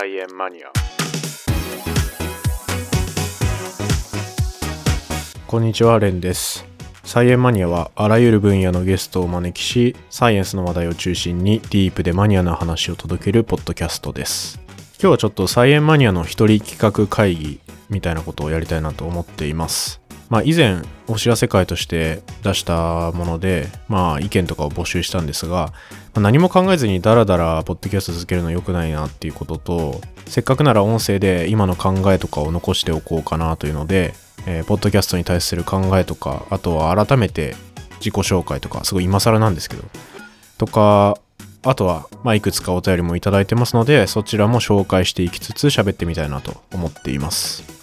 菜園マニアこんにちは、レンです。サイエンマニアはあらゆる分野のゲストをお招きし、サイエンスの話題を中心にディープでマニアな話を届けるポッドキャストです。今日はちょっとサイエンマニアの一人企画会議みたいなことをやりたいなと思っています。まあ以前お知らせ会として出したもので、まあ意見とかを募集したんですが、まあ何も考えずにダラダラポッドキャスト続けるの良くないなっていうことと、せっかくなら音声で今の考えとかを残しておこうかなというので、えーポッドキャストに対する考えとか、あとは改めて自己紹介とか、すごい今更なんですけど、とか、あとは、まあ、いくつかお便りもいただいてますので、そちらも紹介していきつつ喋ってみたいなと思っています。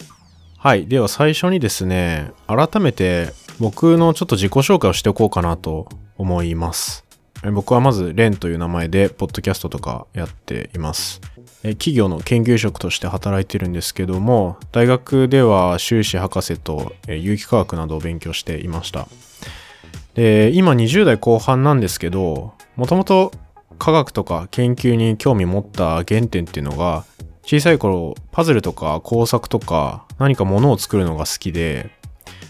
はい。では最初にですね、改めて僕のちょっと自己紹介をしておこうかなと思います。僕はまず、レンという名前で、ポッドキャストとかやっています。企業の研究職として働いてるんですけども、大学では修士博士と有機化学などを勉強していました。で、今20代後半なんですけど、もともと科学とか研究に興味持った原点っていうのが、小さい頃パズルとか工作とか何か物を作るのが好きで、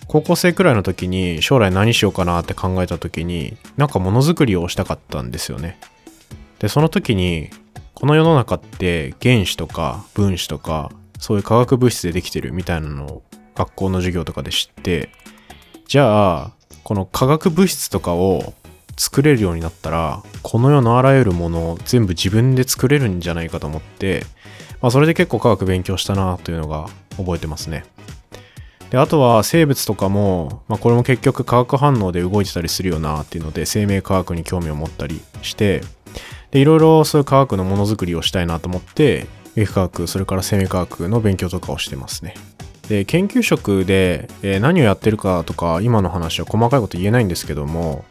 高校生くらいの時に将来何しようかなって考えた時に、なんかものづくりをしたかったんですよね。で、その時に、この世の中って原子とか分子とか、そういう化学物質でできてるみたいなのを学校の授業とかで知って、じゃあ、この化学物質とかを作れるようになったら、この世のあらゆるものを全部自分で作れるんじゃないかと思って、まあそれで結構科学勉強したなというのが覚えてますね。で、あとは生物とかも、まあこれも結局化学反応で動いてたりするよなっていうので、生命科学に興味を持ったりして、で、いろいろそういう科学のものづくりをしたいなと思って、有機化学、それから生命科学の勉強とかをしてますね。で、研究職で、えー何をやってるかとか、今の話は細かいこと言えないんですけども、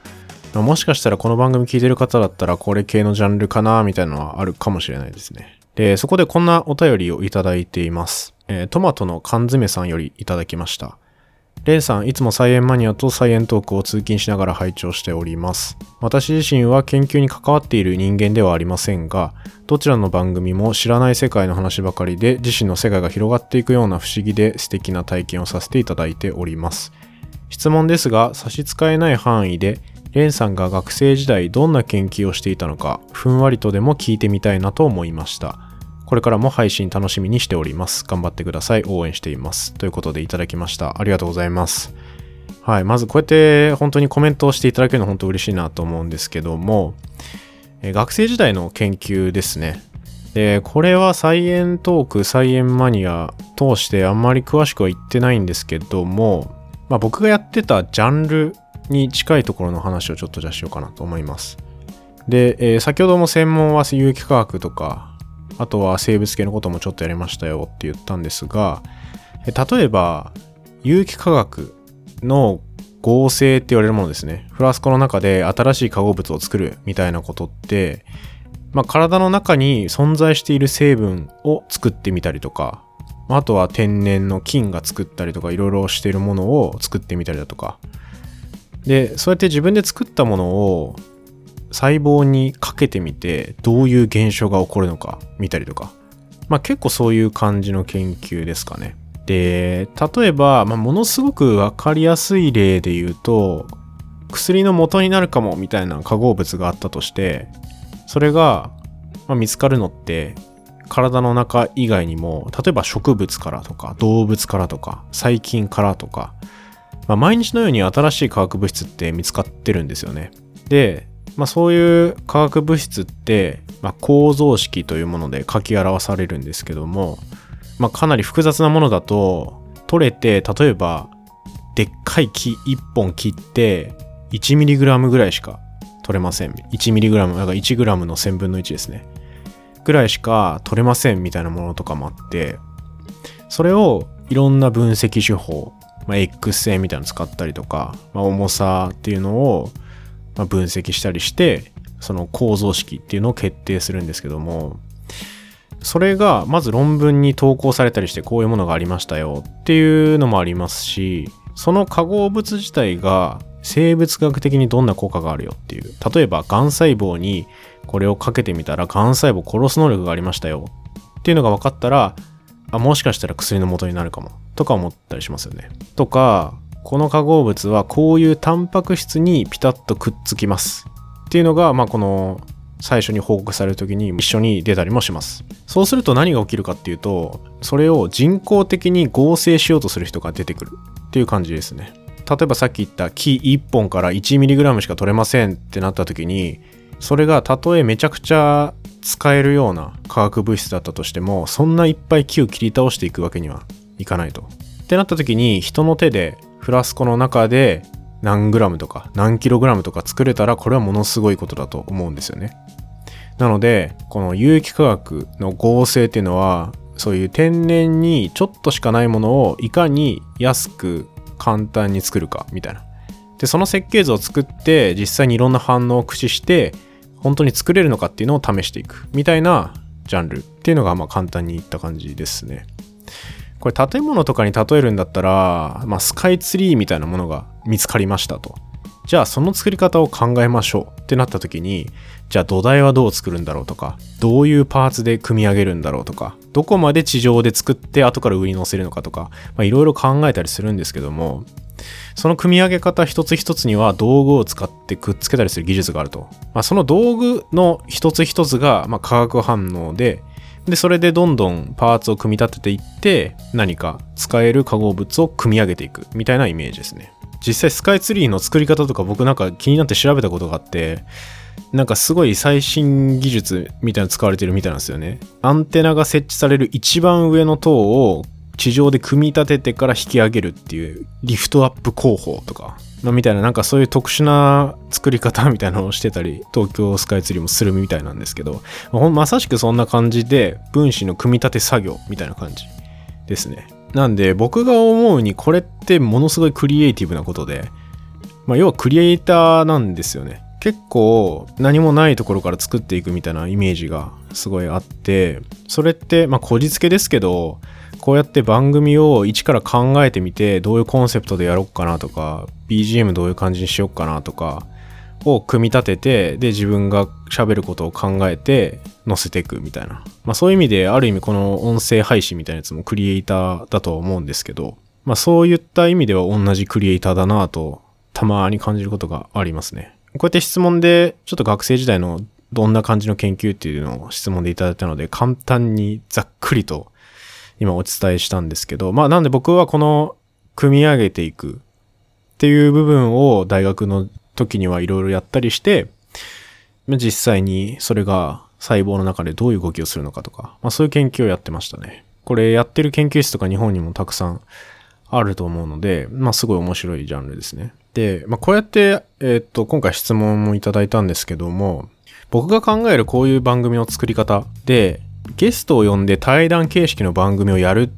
もしかしたらこの番組聞いてる方だったら、これ系のジャンルかな、みたいなのはあるかもしれないですね。で、そこでこんなお便りをいただいています。えートマトの缶詰さんよりいただきました。レンさん、いつもサイエンマニアとサイエントークを通勤しながら拝聴しております。私自身は研究に関わっている人間ではありませんが、どちらの番組も知らない世界の話ばかりで自身の世界が広がっていくような不思議で素敵な体験をさせていただいております。質問ですが、差し支えない範囲で、レンさんが学生時代どんな研究をしていたのか、ふんわりとでも聞いてみたいなと思いました。これからも配信楽しみにしております。頑張ってください。応援しています。ということでいただきました。ありがとうございます。はい。まずこうやって本当にコメントをしていただけるの本当嬉しいなと思うんですけども、え学生時代の研究ですね。で、これはサイエントーク、サイエンマニア通してあんまり詳しくは言ってないんですけども、まあ僕がやってたジャンルに近いところの話をちょっとじゃあしようかなと思います。で、えー先ほども専門は有機化学とか、あとは生物系のこともちょっとやりましたよって言ったんですが、例えば、有機化学の合成って言われるものですね。フラスコの中で新しい化合物を作るみたいなことって、まあ、体の中に存在している成分を作ってみたりとか、あとは天然の菌が作ったりとかいろいろしているものを作ってみたりだとか。で、そうやって自分で作ったものを細胞にかけてみてどういう現象が起こるのか見たりとか。まあ結構そういう感じの研究ですかね。で、例えば、まあ、ものすごくわかりやすい例で言うと、薬の元になるかもみたいな化合物があったとして、それが、まあ、見つかるのって、体の中以外にも、例えば植物からとか、動物からとか、細菌からとか、まあ、毎日のように新しい化学物質って見つかってるんですよね。で、まあ、そういう化学物質って、まあ、構造式というもので書き表されるんですけども、まあ、かなり複雑なものだと、取れて、例えば、でっかい木1本切って、1mg ぐらいしか取れません。1mg、だから 1g の1000分の1ですね。ぐらいしか取れませんみたいなものとかもあって、それをいろんな分析手法、まあ、X 線みたいなの使ったりとか、まあ、重さっていうのをま分析したりして、その構造式っていうのを決定するんですけども、それがまず論文に投稿されたりしてこういうものがありましたよっていうのもありますし、その化合物自体が生物学的にどんな効果があるよっていう。例えば、癌細胞にこれをかけてみたら癌細胞殺す能力がありましたよっていうのが分かったらあもしかしたら薬の元になるかもとか思ったりしますよね。とかこの化合物はこういうタンパク質にピタッとくっつきますっていうのが、まあ、この最初に報告される時に一緒に出たりもします。そうすると何が起きるかっていうとそれを人工的に合成しようとする人が出てくるっていう感じですね。例えばさっき言った木1本から 1mg しか取れませんってなった時にそれがたとえめちゃくちゃ使えるような化学物質だったとしてもそんないっぱい木を切り倒していくわけにはいかないと。ってなった時に人の手でフラスコの中で何グラムとか何キログラムとか作れたらこれはものすごいことだと思うんですよね。なのでこの有機化学の合成っていうのはそういう天然にちょっとしかないものをいかに安く簡単に作るかみたいな。でその設計図を作って実際にいろんな反応を駆使して本当に作れるのかっていうのを試していくみたいなジャンルっていうのがまあ簡単に言った感じですね。これ建物とかに例えるんだったら、まあ、スカイツリーみたいなものが見つかりましたと。じゃあその作り方を考えましょうってなった時に、じゃあ土台はどう作るんだろうとか、どういうパーツで組み上げるんだろうとか、どこまで地上で作って後から上に乗せるのかとか、いろいろ考えたりするんですけども、その組み上げ方一つ一つには道具を使ってくっつけたりする技術があると。まあ、その道具の一つ一つが、ま、化学反応で、で、それでどんどんパーツを組み立てていって、何か使える化合物を組み上げていくみたいなイメージですね。実際スカイツリーの作り方とか僕なんか気になって調べたことがあって、なんかすごい最新技術みたいなの使われてるみたいなんですよね。アンテナが設置される一番上の塔を地上で組み立ててから引き上げるっていうリフトアップ工法とかのみたいななんかそういう特殊な作り方みたいなのをしてたり東京スカイツリーもするみたいなんですけどまさしくそんな感じで分子の組み立て作業みたいな感じですね。なんで僕が思うにこれってものすごいクリエイティブなことで、まあ、要はクリエイターなんですよね。結構何もないところから作っていくみたいなイメージがすごいあってそれってまあこじつけですけどこうやって番組を一から考えてみてどういうコンセプトでやろうかなとか BGM どういう感じにしようかなとかを組み立ててで自分が喋ることを考えて載せていくみたいな、まあ、そういう意味である意味この音声配信みたいなやつもクリエイターだと思うんですけど、まあ、そういった意味では同じクリエイターだなとたまに感じることがありますね。こうやって質問でちょっと学生時代のどんな感じの研究っていうのを質問でいただいたので簡単にざっくりと今お伝えしたんですけど、まあなんで僕はこの組み上げていくっていう部分を大学の時にはいろいろやったりして、実際にそれが細胞の中でどういう動きをするのかとか、まあそういう研究をやってましたね。これやってる研究室とか日本にもたくさんあると思うので、まあすごい面白いジャンルですね。で、まあこうやって、えー、っと、今回質問もいただいたんですけども、僕が考えるこういう番組の作り方で、ゲストを呼んで対談形式の番組をやるっ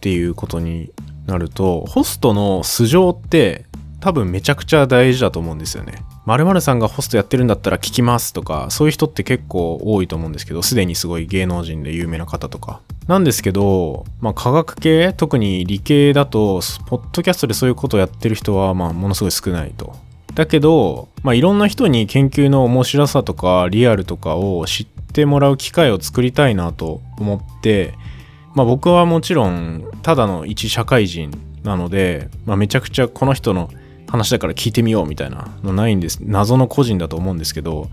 ていうことになると、ホストの素性って多分めちゃくちゃ大事だと思うんですよね。〇〇さんがホストやってるんだったら聞きますとか、そういう人って結構多いと思うんですけど、すでにすごい芸能人で有名な方とか。なんですけど、まあ科学系、特に理系だと、ポッドキャストでそういうことをやってる人は、まあものすごい少ないと。だけど、まあいろんな人に研究の面白さとかリアルとかを知ってもらう機会を作りたいなと思って、まあ僕はもちろんただの一社会人なので、まあ、めちゃくちゃこの人の話だから聞いてみようみたいなのないんです。謎の個人だと思うんですけど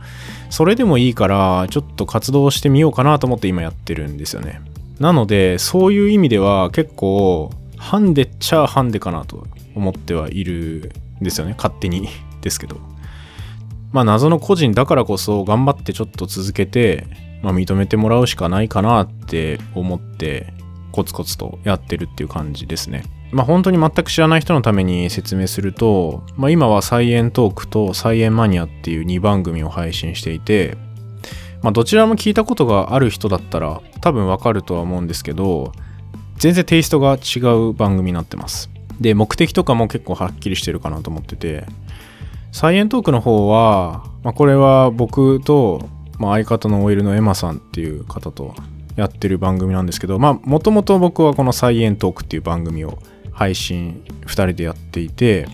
それでもいいからちょっと活動してみようかなと思って今やってるんですよね。なのでそういう意味では結構ハンデっちゃハンデかなと思ってはいるんですよね。勝手に。ですけど。まあ謎の個人だからこそ頑張ってちょっと続けて、まあ、認めてもらうしかないかなって思ってコツコツとやってるっていう感じですね。まあ本当に全く知らない人のために説明すると、まあ今はサイエントークとサイエンマニアっていう2番組を配信していて、まあどちらも聞いたことがある人だったら多分わかるとは思うんですけど、全然テイストが違う番組になってます。で、目的とかも結構はっきりしてるかなと思ってて、サイエントークの方は、まあ、これは僕と、まあ、相方の OL のエマさんっていう方とやってる番組なんですけど、もともと僕はこのサイエントークっていう番組を配信2人でやっていて、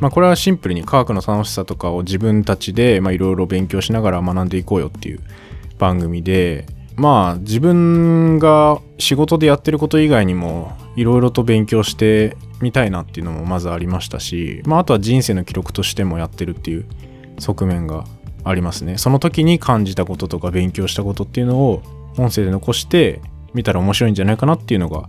まあ、これはシンプルに科学の楽しさとかを自分たちでいろいろ勉強しながら学んでいこうよっていう番組で、まあ自分が仕事でやってること以外にもいろいろと勉強してみたいなっていうのもまずありましたし、まあ、あとは人生の記録としてもやってるっていう側面がありますね。その時に感じたこととか勉強したことっていうのを音声で残して見たら面白いんじゃないかなっていうのが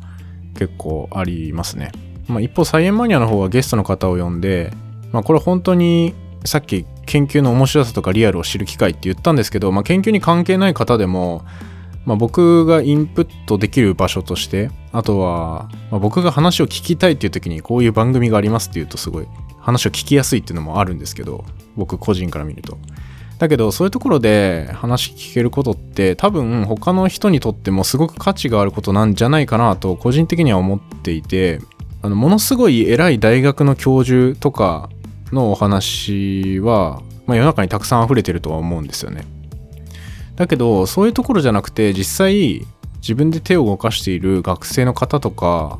結構ありますね、まあ、一方サイエンマニアの方はゲストの方を呼んで、まあ、これ本当にさっき研究の面白さとかリアルを知る機会って言ったんですけど、まあ、研究に関係ない方でもまあ、僕がインプットできる場所としてあとは、まあ、僕が話を聞きたいっていう時にこういう番組がありますっていうとすごい話を聞きやすいっていうのもあるんですけど僕個人から見ると。だけどそういうところで話聞けることって多分他の人にとってもすごく価値があることなんじゃないかなと個人的には思っていてあのものすごい偉い大学の教授とかのお話は、まあ、世の中にたくさん溢れてるとは思うんですよね。だけどそういうところじゃなくて実際自分で手を動かしている学生の方とか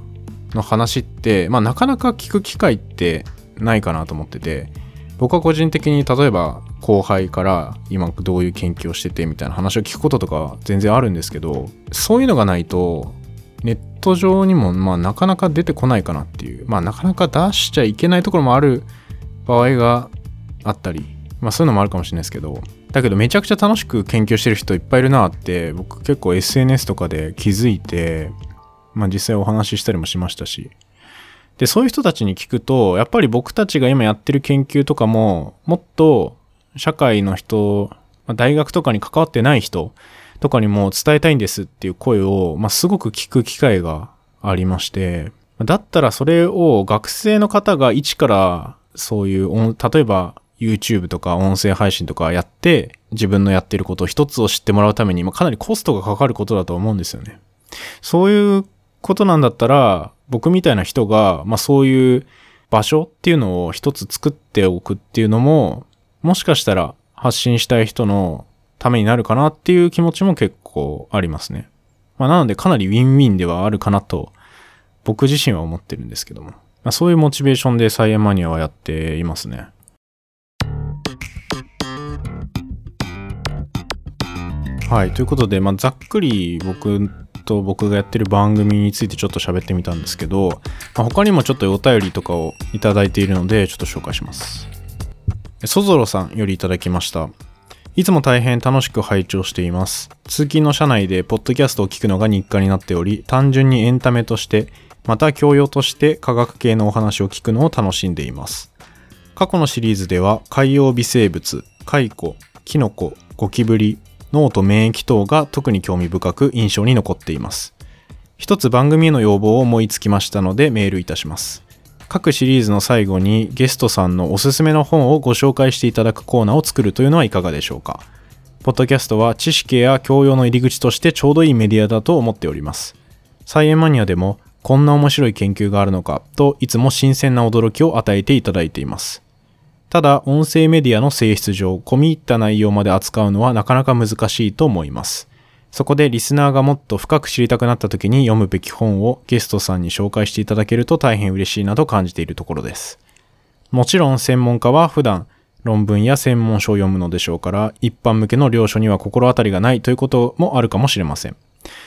の話って、まあ、なかなか聞く機会ってないかなと思ってて僕は個人的に例えば後輩から今どういう研究をしててみたいな話を聞くこととか全然あるんですけどそういうのがないとネット上にもまあなかなか出てこないかなっていう。まあなかなか出しちゃいけないところもある場合があったり。まあそういうのもあるかもしれないですけど。だけどめちゃくちゃ楽しく研究してる人いっぱいいるなって僕結構 SNS とかで気づいて、まあ実際お話ししたりもしましたし。で、そういう人たちに聞くと、やっぱり僕たちが今やってる研究とかも、もっと社会の人、大学とかに関わってない人とかにも伝えたいんですっていう声を、まあ、すごく聞く機会がありまして、だったらそれを学生の方が一からそういう、例えば YouTube とか音声配信とかやって、自分のやってることを一つを知ってもらうために、まあ、かなりコストがかかることだと思うんですよね。そういうことなんだったら、僕みたいな人が、まあそういう場所っていうのを一つ作っておくっていうのも、もしかしたら発信したい人のためになるかなっていう気持ちも結構ありますね。まあなのでかなりウィンウィンではあるかなと、僕自身は思ってるんですけども。まあ、そういうモチベーションでサイエンマニアはやっていますね。はい。ということで、まあ、ざっくり僕と僕がやってる番組についてちょっと喋ってみたんですけど、まあ、他にもちょっとお便りとかをいただいているので、ちょっと紹介します。そぞろさんよりいただきました。いつも大変楽しく拝聴しています。通勤の車内でポッドキャストを聞くのが日課になっており、単純にエンタメとして、また教養として科学系のお話を聞くのを楽しんでいます。過去のシリーズでは海洋微生物、蚕、キノコ、ゴキブリ、脳と免疫等が特に興味深く印象に残っています。一つ番組への要望を思いつきましたのでメールいたします。各シリーズの最後にゲストさんのおすすめの本をご紹介していただくコーナーを作るというのはいかがでしょうか。ポッドキャストは知識や教養の入り口としてちょうどいいメディアだと思っております。サイエンマニアでもこんな面白い研究があるのかといつも新鮮な驚きを与えていただいています。ただ、音声メディアの性質上、込み入った内容まで扱うのはなかなか難しいと思います。そこでリスナーがもっと深く知りたくなった時に読むべき本をゲストさんに紹介していただけると大変嬉しいなと感じているところです。もちろん専門家は普段論文や専門書を読むのでしょうから、一般向けの領書には心当たりがないということもあるかもしれません。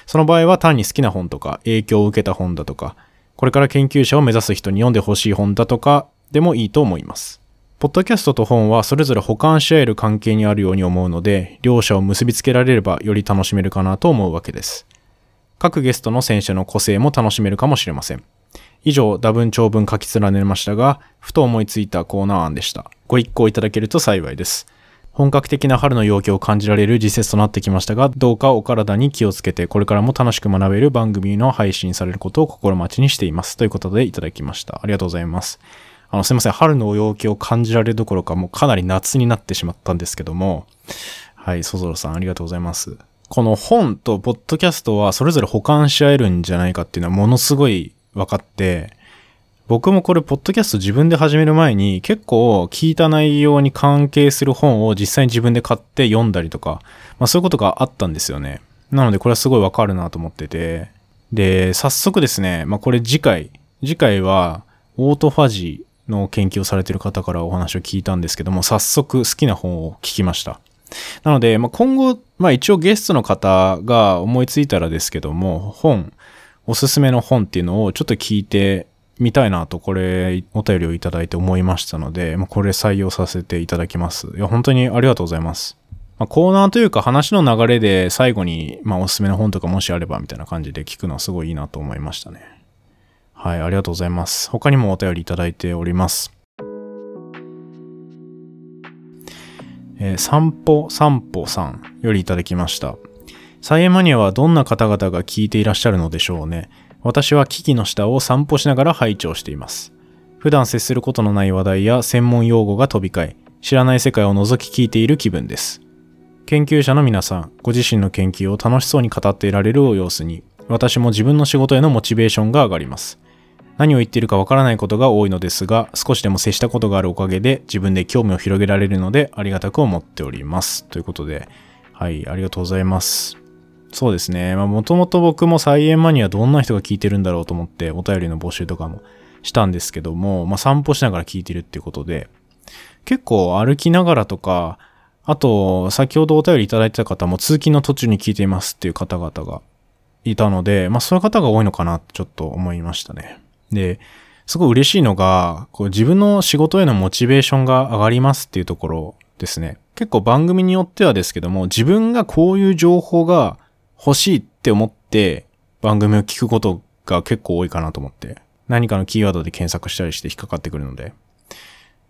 その場合は単に好きな本とか、影響を受けた本だとか、これから研究者を目指す人に読んでほしい本だとかでもいいと思います。ポッドキャストと本はそれぞれ補完し合える関係にあるように思うので、両者を結びつけられればより楽しめるかなと思うわけです。各ゲストの選手の個性も楽しめるかもしれません。以上、多文長文書き連ねましたが、ふと思いついたコーナー案でした。ご一行いただけると幸いです。本格的な春の陽気を感じられる時節となってきましたが、どうかお体に気をつけて、これからも楽しく学べる番組の配信されることを心待ちにしています。ということでいただきました。ありがとうございます。あの、すいません。春のお陽気を感じられるどころか、もうかなり夏になってしまったんですけども、はい、そぞろさんありがとうございます。この本とポッドキャストはそれぞれ保管し合えるんじゃないかっていうのはものすごい分かって、僕もこれ、ポッドキャスト自分で始める前に、結構聞いた内容に関係する本を実際に自分で買って読んだりとか、まあそういうことがあったんですよね。なのでこれはすごいわかるなと思ってて。で、早速ですね、まあこれ次回、次回は、オートファジーの研究をされてる方からお話を聞いたんですけども、早速好きな本を聞きました。なので、まあ、今後、まあ、一応ゲストの方が思いついたらですけども、本、おすすめの本っていうのをちょっと聞いてみたいなと、これ、お便りをいただいて思いましたので、まあ、これ採用させていただきます。いや、本当にありがとうございます。まあ、コーナーというか話の流れで最後に、まあ、おすすめの本とかもしあればみたいな感じで聞くのはすごいいいなと思いましたね。はい、ありがとうございます。他にもお便りいただいております。えー、散歩散歩さんよりいただきました。サイエンマニアはどんな方々が聞いていらっしゃるのでしょうね。私は機器の下を散歩しながら拝聴しています。普段接することのない話題や専門用語が飛び交い、知らない世界を覗き聞いている気分です。研究者の皆さん、ご自身の研究を楽しそうに語っていられるお様子に、私も自分の仕事へのモチベーションが上がります。何を言っているかわからないことが多いのですが、少しでも接したことがあるおかげで自分で興味を広げられるのでありがたく思っております。ということで、はい、ありがとうございます。そうですね。まあ、もともと僕も菜園マニアどんな人が聞いてるんだろうと思ってお便りの募集とかもしたんですけども、まあ、散歩しながら聞いてるっていうことで、結構歩きながらとか、あと、先ほどお便りいただいてた方も通勤の途中に聞いていますっていう方々がいたので、まあそういう方が多いのかなちょっと思いましたね。で、すごい嬉しいのが、こう自分の仕事へのモチベーションが上がりますっていうところですね。結構番組によってはですけども、自分がこういう情報が欲しいって思って番組を聞くことが結構多いかなと思って。何かのキーワードで検索したりして引っかかってくるので。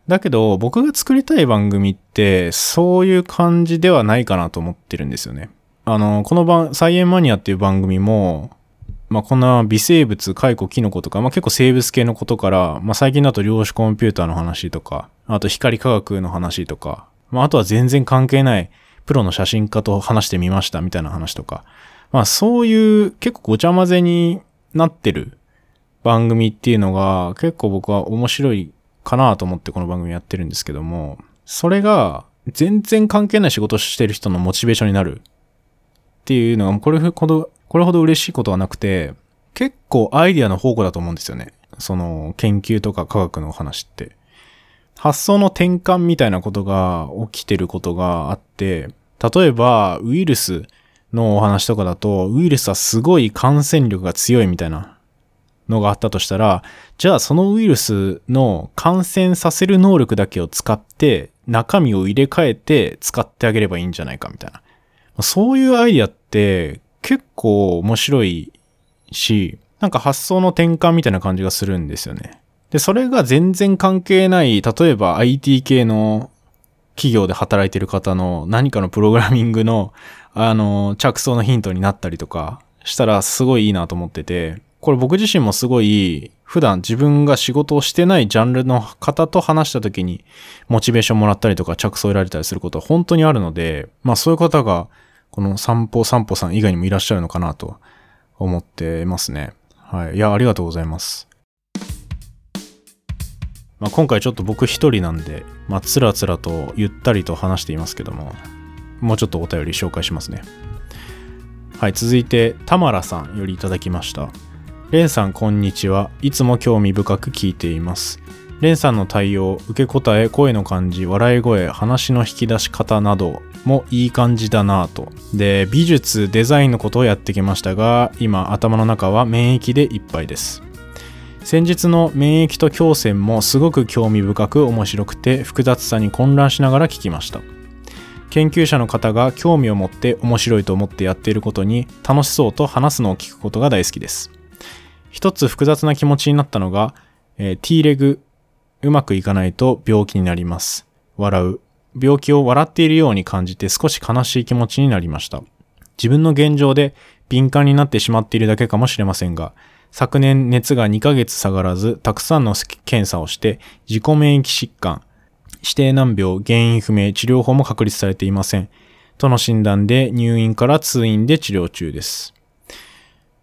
だけど、僕が作りたい番組って、そういう感じではないかなと思ってるんですよね。あの、この番、サイエンマニアっていう番組も、まあ、こんな微生物、カイコ、キノコとか、まあ、結構生物系のことから、まあ、最近だと量子コンピューターの話とか、あと光科学の話とか、まあ、あとは全然関係ないプロの写真家と話してみましたみたいな話とか、まあ、そういう結構ごちゃ混ぜになってる番組っていうのが結構僕は面白いかなと思ってこの番組やってるんですけども、それが全然関係ない仕事してる人のモチベーションになるっていうのが、これほどこれほど嬉しいことはなくて、結構アイディアの宝庫だと思うんですよね。その研究とか科学の話って。発想の転換みたいなことが起きてることがあって、例えばウイルスのお話とかだと、ウイルスはすごい感染力が強いみたいなのがあったとしたら、じゃあそのウイルスの感染させる能力だけを使って中身を入れ替えて使ってあげればいいんじゃないかみたいな。そういうアイディアって結構面白いし、なんか発想の転換みたいな感じがするんですよね。で、それが全然関係ない、例えば IT 系の企業で働いてる方の何かのプログラミングの、あの、着想のヒントになったりとかしたらすごいいいなと思ってて、これ僕自身もすごい普段自分が仕事をしてないジャンルの方と話した時にモチベーションもらったりとか着想を得られたりすることは本当にあるので、まあそういう方がこの散歩散歩さん以外にもいらっしゃるのかなと思ってますね。はい。いや、ありがとうございます。まあ、今回ちょっと僕一人なんで、まあ、つらつらとゆったりと話していますけども、もうちょっとお便り紹介しますね。はい、続いて、たまらさんよりいただきました。れんさん、こんにちは。いつも興味深く聞いています。レンさんの対応、受け答え、声の感じ、笑い声、話の引き出し方などもいい感じだなぁと。で、美術、デザインのことをやってきましたが、今頭の中は免疫でいっぱいです。先日の免疫と胸腺もすごく興味深く面白くて複雑さに混乱しながら聞きました。研究者の方が興味を持って面白いと思ってやっていることに楽しそうと話すのを聞くことが大好きです。一つ複雑な気持ちになったのが、えー、T レグうまくいかないと病気になります。笑う。病気を笑っているように感じて少し悲しい気持ちになりました。自分の現状で敏感になってしまっているだけかもしれませんが、昨年熱が2ヶ月下がらず、たくさんの検査をして、自己免疫疾患、指定難病、原因不明、治療法も確立されていません。との診断で入院から通院で治療中です。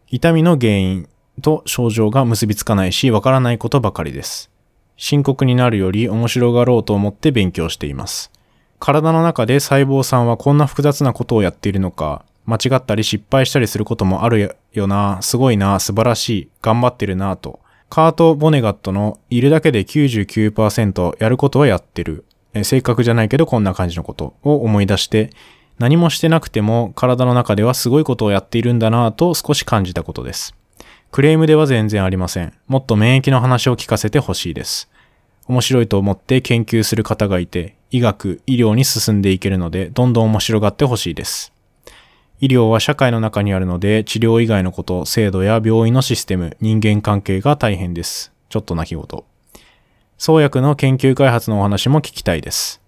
痛みの原因と症状が結びつかないし、わからないことばかりです。深刻になるより面白がろうと思って勉強しています。体の中で細胞さんはこんな複雑なことをやっているのか、間違ったり失敗したりすることもあるよな、すごいな、素晴らしい、頑張ってるなと。カート・ボネガットのいるだけで99%やることはやってる。え正確じゃないけどこんな感じのことを思い出して、何もしてなくても体の中ではすごいことをやっているんだなぁと少し感じたことです。クレームでは全然ありません。もっと免疫の話を聞かせてほしいです。面白いと思って研究する方がいて、医学、医療に進んでいけるので、どんどん面白がってほしいです。医療は社会の中にあるので、治療以外のこと、制度や病院のシステム、人間関係が大変です。ちょっと泣き言。創薬の研究開発のお話も聞きたいです。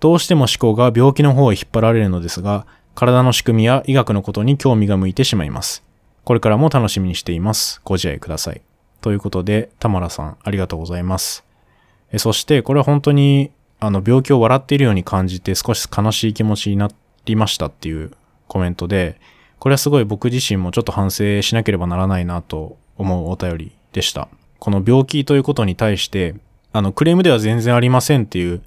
どうしても思考が病気の方へ引っ張られるのですが、体の仕組みや医学のことに興味が向いてしまいます。これからも楽しみにしています。ご自愛ください。ということで、田村さん、ありがとうございます。えそして、これは本当に、あの、病気を笑っているように感じて少し悲しい気持ちになりましたっていうコメントで、これはすごい僕自身もちょっと反省しなければならないなと思うお便りでした。この病気ということに対して、あの、クレームでは全然ありませんっていう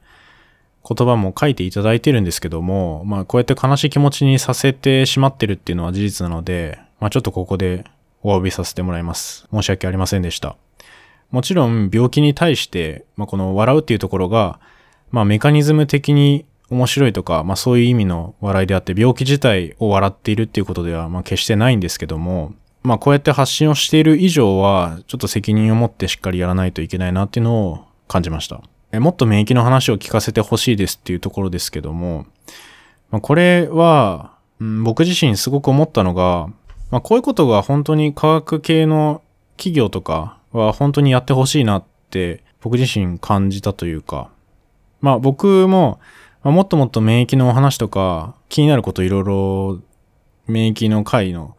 言葉も書いていただいてるんですけども、まあこうやって悲しい気持ちにさせてしまってるっていうのは事実なので、まあちょっとここでお詫びさせてもらいます。申し訳ありませんでした。もちろん病気に対して、まあこの笑うっていうところが、まあメカニズム的に面白いとか、まあそういう意味の笑いであって、病気自体を笑っているっていうことでは、まあ決してないんですけども、まあこうやって発信をしている以上は、ちょっと責任を持ってしっかりやらないといけないなっていうのを感じました。もっと免疫の話を聞かせてほしいですっていうところですけども、まあ、これは、うん、僕自身すごく思ったのが、まあ、こういうことが本当に科学系の企業とかは本当にやってほしいなって僕自身感じたというか、まあ僕も、まあ、もっともっと免疫のお話とか気になることいろいろ免疫の回の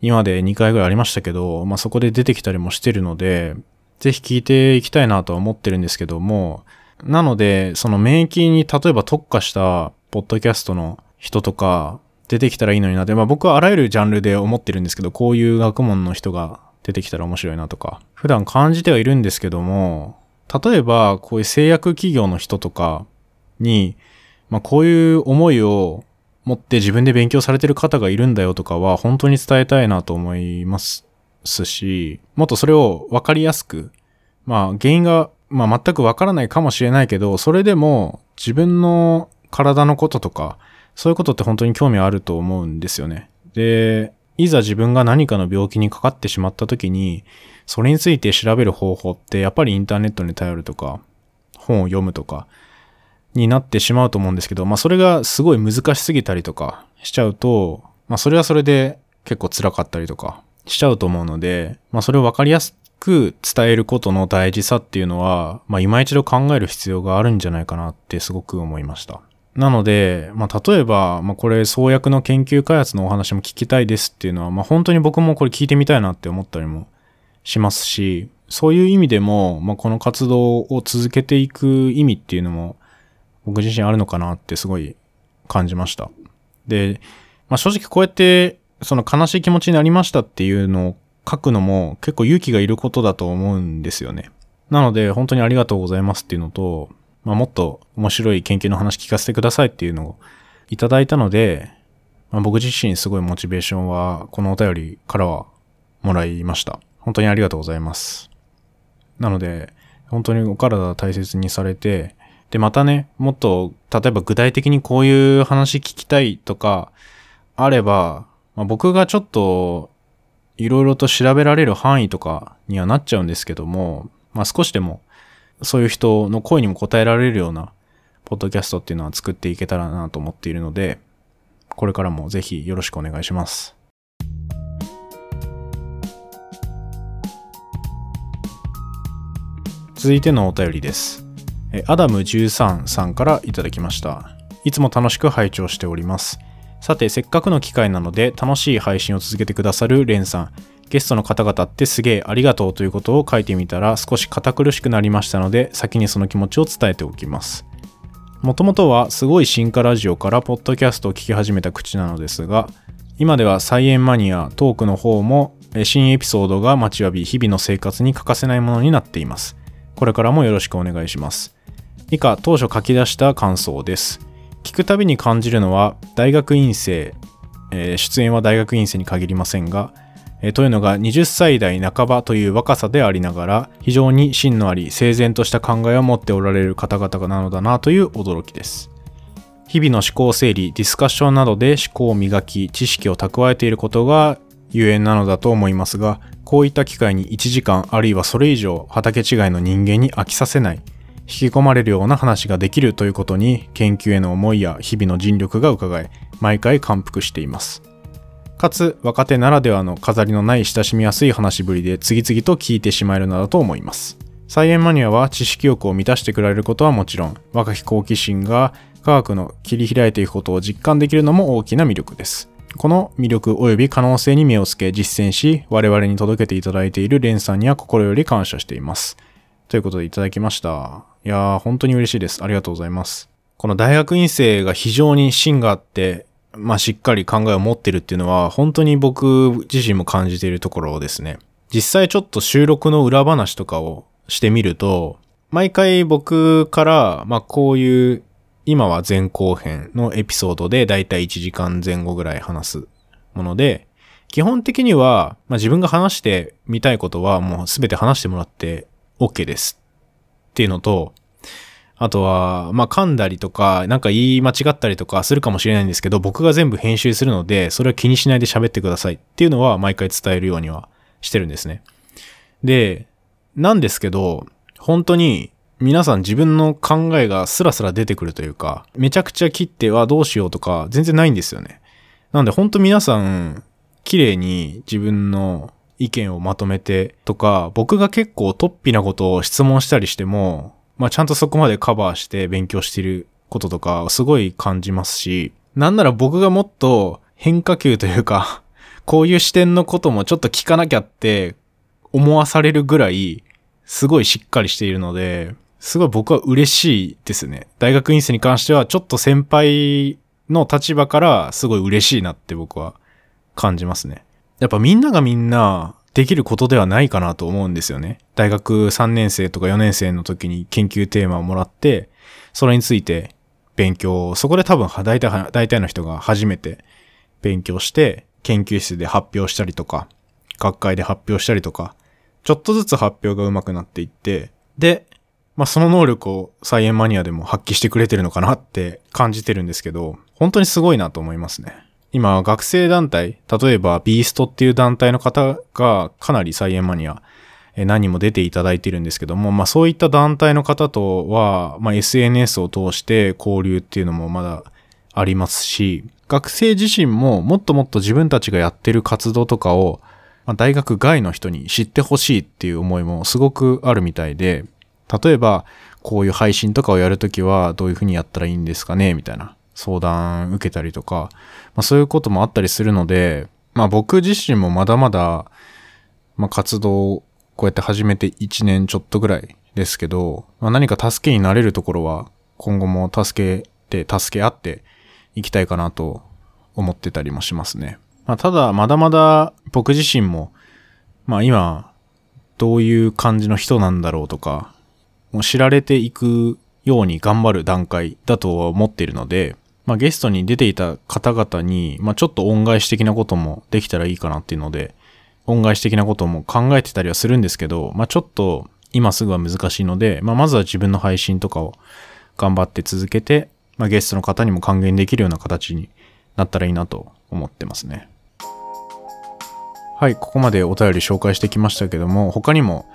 今で2回ぐらいありましたけど、まあそこで出てきたりもしてるので、ぜひ聞いていきたいなとは思ってるんですけども、なので、その免疫に例えば特化したポッドキャストの人とか出てきたらいいのになって、まあ僕はあらゆるジャンルで思ってるんですけど、こういう学問の人が出てきたら面白いなとか、普段感じてはいるんですけども、例えばこういう製薬企業の人とかに、まあこういう思いを持って自分で勉強されてる方がいるんだよとかは本当に伝えたいなと思いますし、もっとそれを分かりやすく、まあ原因が、まあ、全く分からないかもしれないけど、それでも自分の体のこととか、そういうことって本当に興味あると思うんですよね。で、いざ自分が何かの病気にかかってしまった時に、それについて調べる方法ってやっぱりインターネットに頼るとか、本を読むとか、になってしまうと思うんですけど、まあそれがすごい難しすぎたりとかしちゃうと、まあそれはそれで結構辛かったりとかしちゃうと思うので、まあそれをわかりやすく伝えることの大事さっていうのは、まあ今一度考える必要があるんじゃないかなってすごく思いました。なので、まあ例えば、まあこれ創薬の研究開発のお話も聞きたいですっていうのは、まあ本当に僕もこれ聞いてみたいなって思ったりもしますし、そういう意味でも、まあこの活動を続けていく意味っていうのも僕自身あるのかなってすごい感じました。で、まあ正直こうやってその悲しい気持ちになりましたっていうのを書くのも結構勇気がいることだと思うんですよね。なので本当にありがとうございますっていうのと、まあ、もっと面白い研究の話聞かせてくださいっていうのをいただいたので、まあ、僕自身すごいモチベーションはこのお便りからはもらいました。本当にありがとうございます。なので、本当にお体大切にされて、で、またね、もっと、例えば具体的にこういう話聞きたいとか、あれば、まあ、僕がちょっといろいろと調べられる範囲とかにはなっちゃうんですけども、まあ、少しでもそういう人の声にも応えられるようなポッドキャストっていうのは作っていけたらなと思っているので、これからもぜひよろしくお願いします。続いてのお便りです。アダム13さんからいただきました。いつも楽しく拝聴しております。さて、せっかくの機会なので楽しい配信を続けてくださるレンさん。ゲストの方々ってすげえありがとうということを書いてみたら少し堅苦しくなりましたので先にその気持ちを伝えておきます。もともとはすごい進化ラジオからポッドキャストを聞き始めた口なのですが今では菜園マニアトークの方も新エピソードが待ちわび日々の生活に欠かせないものになっています。これからもよろしくお願いします。以下当初書き出した感想です。聞くたびに感じるのは大学院生、えー、出演は大学院生に限りませんがというのが20歳代半ばという若さでありながら非常に芯のあり整然とした考えを持っておられる方々なのだなという驚きです。日々の思考整理ディスカッションなどで思考を磨き知識を蓄えていることがゆえなのだと思いますがこういった機会に1時間あるいはそれ以上畑違いの人間に飽きさせない引き込まれるような話ができるということに研究への思いや日々の尽力が伺え毎回感服しています。かつ若手ならではの飾りのない親しみやすい話ぶりで次々と聞いてしまえるのだと思います。菜園マニアは知識欲を満たしてくれることはもちろん若き好奇心が科学の切り開いていくことを実感できるのも大きな魅力です。この魅力及び可能性に目をつけ実践し我々に届けていただいているレンさんには心より感謝しています。ということでいただきました。いやー本当に嬉しいです。ありがとうございます。この大学院生が非常に芯があってまあ、しっかり考えを持ってるっていうのは、本当に僕自身も感じているところですね。実際ちょっと収録の裏話とかをしてみると、毎回僕から、まあ、こういう、今は前後編のエピソードでだいたい1時間前後ぐらい話すもので、基本的には、まあ、自分が話してみたいことはもうすべて話してもらって OK ですっていうのと、あとは、まあ、噛んだりとか、なんか言い間違ったりとかするかもしれないんですけど、僕が全部編集するので、それは気にしないで喋ってくださいっていうのは毎回伝えるようにはしてるんですね。で、なんですけど、本当に皆さん自分の考えがスラスラ出てくるというか、めちゃくちゃ切ってはどうしようとか全然ないんですよね。なんで本当皆さん、綺麗に自分の意見をまとめてとか、僕が結構突飛なことを質問したりしても、まあちゃんとそこまでカバーして勉強していることとかすごい感じますし、なんなら僕がもっと変化球というか、こういう視点のこともちょっと聞かなきゃって思わされるぐらい、すごいしっかりしているので、すごい僕は嬉しいですね。大学院生に関してはちょっと先輩の立場からすごい嬉しいなって僕は感じますね。やっぱみんながみんなできることではないかなと思うんですよね。大学3年生とか4年生の時に研究テーマをもらって、それについて勉強、そこで多分大体、大体の人が初めて勉強して、研究室で発表したりとか、学会で発表したりとか、ちょっとずつ発表が上手くなっていって、で、まあ、その能力をサイエンマニアでも発揮してくれてるのかなって感じてるんですけど、本当にすごいなと思いますね。今、学生団体、例えばビーストっていう団体の方がかなりサイエンマニア、何人も出ていただいてるんですけども、まあそういった団体の方とは、まあ SNS を通して交流っていうのもまだありますし、学生自身ももっともっと自分たちがやってる活動とかを、まあ、大学外の人に知ってほしいっていう思いもすごくあるみたいで、例えばこういう配信とかをやるときはどういうふうにやったらいいんですかねみたいな。相談受けたりとか、まあ、そういうこともあったりするので、まあ僕自身もまだまだ、まあ活動をこうやって始めて1年ちょっとぐらいですけど、まあ、何か助けになれるところは今後も助けて、助け合っていきたいかなと思ってたりもしますね。まあただまだまだ僕自身も、まあ今、どういう感じの人なんだろうとか、もう知られていくように頑張る段階だと思っているので、まあ、ゲストに出ていた方々に、まあ、ちょっと恩返し的なこともできたらいいかなっていうので、恩返し的なことも考えてたりはするんですけど、まあ、ちょっと今すぐは難しいので、まあ、まずは自分の配信とかを頑張って続けて、まあ、ゲストの方にも還元できるような形になったらいいなと思ってますね。はい、ここまでお便り紹介してきましたけども、他にも、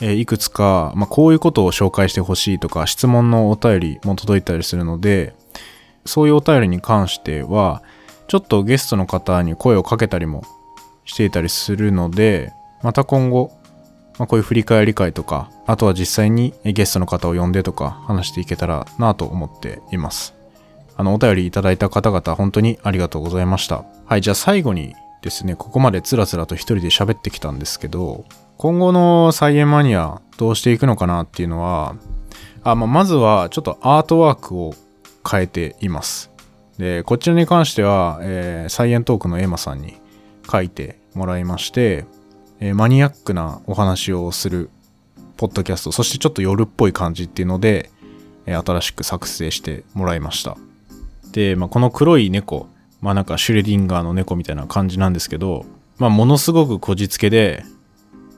え、いくつか、まあ、こういうことを紹介してほしいとか、質問のお便りも届いたりするので、そういうお便りに関しては、ちょっとゲストの方に声をかけたりもしていたりするので、また今後、まあ、こういう振り返り会とか、あとは実際にゲストの方を呼んでとか話していけたらなと思っています。あの、お便りいただいた方々、本当にありがとうございました。はい、じゃあ最後にですね、ここまでつらつらと一人で喋ってきたんですけど、今後のサイエンマニアどうしていくのかなっていうのは、あまあ、まずはちょっとアートワークを変えています。で、こちらに関しては、えー、サイエントークのエマさんに書いてもらいまして、えー、マニアックなお話をするポッドキャスト、そしてちょっと夜っぽい感じっていうので、えー、新しく作成してもらいました。で、まあ、この黒い猫、まあなんかシュレディンガーの猫みたいな感じなんですけど、まあ、ものすごくこじつけで、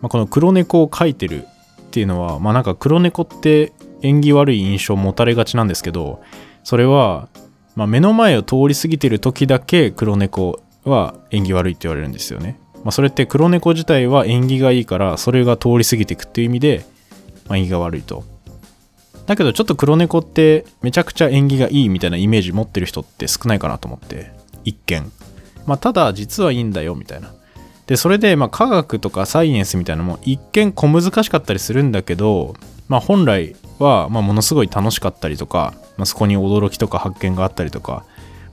まあ、この黒猫を描いてるっていうのは、まあ、なんか黒猫って縁起悪い印象を持たれがちなんですけど、それは、まあ、目の前を通り過ぎてる時だけ黒猫は縁起悪いって言われるんですよね。まあ、それって黒猫自体は縁起がいいからそれが通り過ぎていくっていう意味で、まあ、縁起が悪いと。だけどちょっと黒猫ってめちゃくちゃ縁起がいいみたいなイメージ持ってる人って少ないかなと思って一見。まあただ実はいいんだよみたいな。でそれでまあ科学とかサイエンスみたいなのも一見小難しかったりするんだけど、まあ、本来はまものすごい楽しかったりとか、まあ、そこに驚きとか発見があったりとか、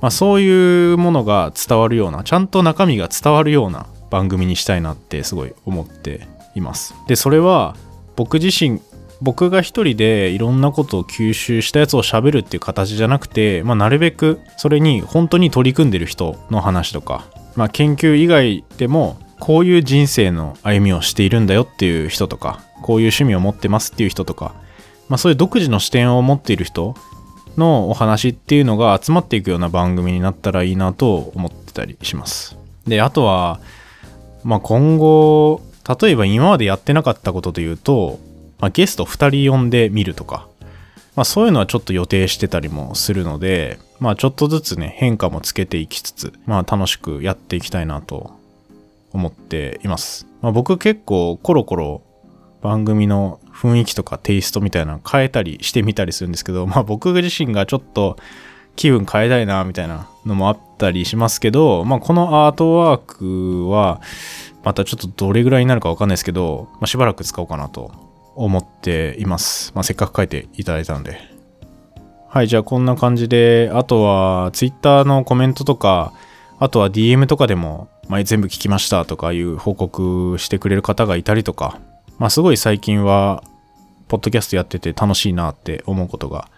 まあ、そういうものが伝わるようなちゃんと中身が伝わるような番組にしたいなってすごい思っています。でそれは僕自身僕が一人でいろんなことを吸収したやつを喋るっていう形じゃなくて、まあ、なるべくそれに本当に取り組んでる人の話とか、まあ、研究以外でもこういう人生の歩みをしているんだよっていう人とかこういう趣味を持ってますっていう人とか、まあ、そういう独自の視点を持っている人のお話っていうのが集まっていくような番組になったらいいなと思ってたりします。であとはまあ、今後例えば今までやってなかったことで言うと、まあ、ゲスト2人呼んでみるとか、まあ、そういうのはちょっと予定してたりもするので、まあ、ちょっとずつね変化もつけていきつつ、まあ、楽しくやっていきたいなと思っています、まあ、僕結構コロコロ番組の雰囲気とかテイストみたいなの変えたりしてみたりするんですけど、まあ、僕自身がちょっと気分変えたいなみたいなのもあったりしますけど、まあ、このアートワークはまたちょっとどれぐらいになるかわかんないですけど、まあ、しばらく使おうかなと思っています。まあ、せっかく書いていただいたので。はい、じゃあこんな感じで、あとは Twitter のコメントとか、あとは DM とかでも、まあ、全部聞きましたとかいう報告してくれる方がいたりとか、まあ、すごい最近は、ポッドキャストやってて楽しいなって思うことが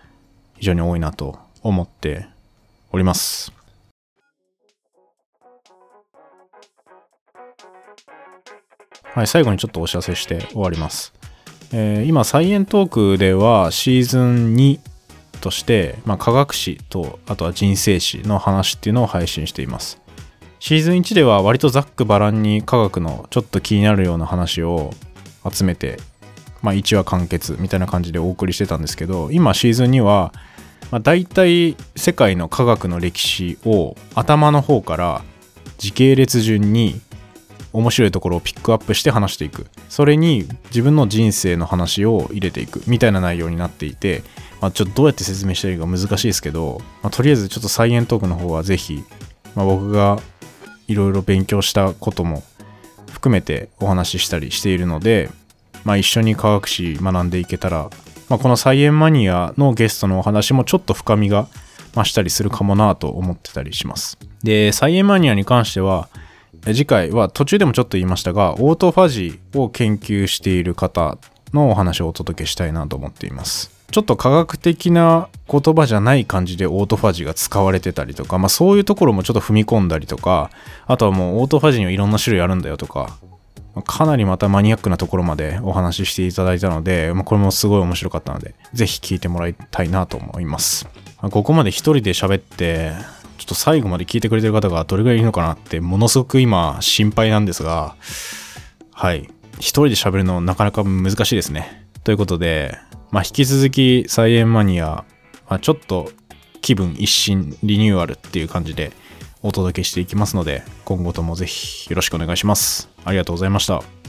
非常に多いなと思っております。はい、最後にちょっとお知らせして終わります。えー、今、サイエントークではシーズン2として、まあ、科学史と、あとは人生史の話っていうのを配信しています。シーズン1では割とざっくばらんに科学のちょっと気になるような話を集めて、まあ、1話完結みたいな感じでお送りしてたんですけど、今シーズン2は、まあ、大体世界の科学の歴史を頭の方から時系列順に面白いところをピックアップして話していく。それに自分の人生の話を入れていくみたいな内容になっていて、まあ、ちょっとどうやって説明したらいいか難しいですけど、まあ、とりあえずちょっとサイエントークの方はぜひ、まあ、僕がいろいろ勉強したことも含めてお話ししたりしているので、まあ、一緒に科学史学んでいけたらまあ、このサイエンマニアのゲストのお話もちょっと深みが増したりするかもなと思ってたりします。で、サイエンマニアに関しては、次回は途中でもちょっと言いましたが、オートファジーを研究している方のお話をお届けしたいなと思っています。ちょっと科学的な言葉じゃない感じでオートファジーが使われてたりとか、まあそういうところもちょっと踏み込んだりとか、あとはもうオートファジーにはいろんな種類あるんだよとか、かなりまたマニアックなところまでお話ししていただいたので、まあ、これもすごい面白かったので、ぜひ聞いてもらいたいなと思います。ここまで一人で喋って、ちょっと最後まで聞いてくれてる方がどれぐらいいるのかなって、ものすごく今心配なんですが、はい。一人で喋るのなかなか難しいですね。ということで、まあ、引き続き菜園マニア、ま、ちょっと気分一新リニューアルっていう感じでお届けしていきますので、今後ともぜひよろしくお願いします。ありがとうございました。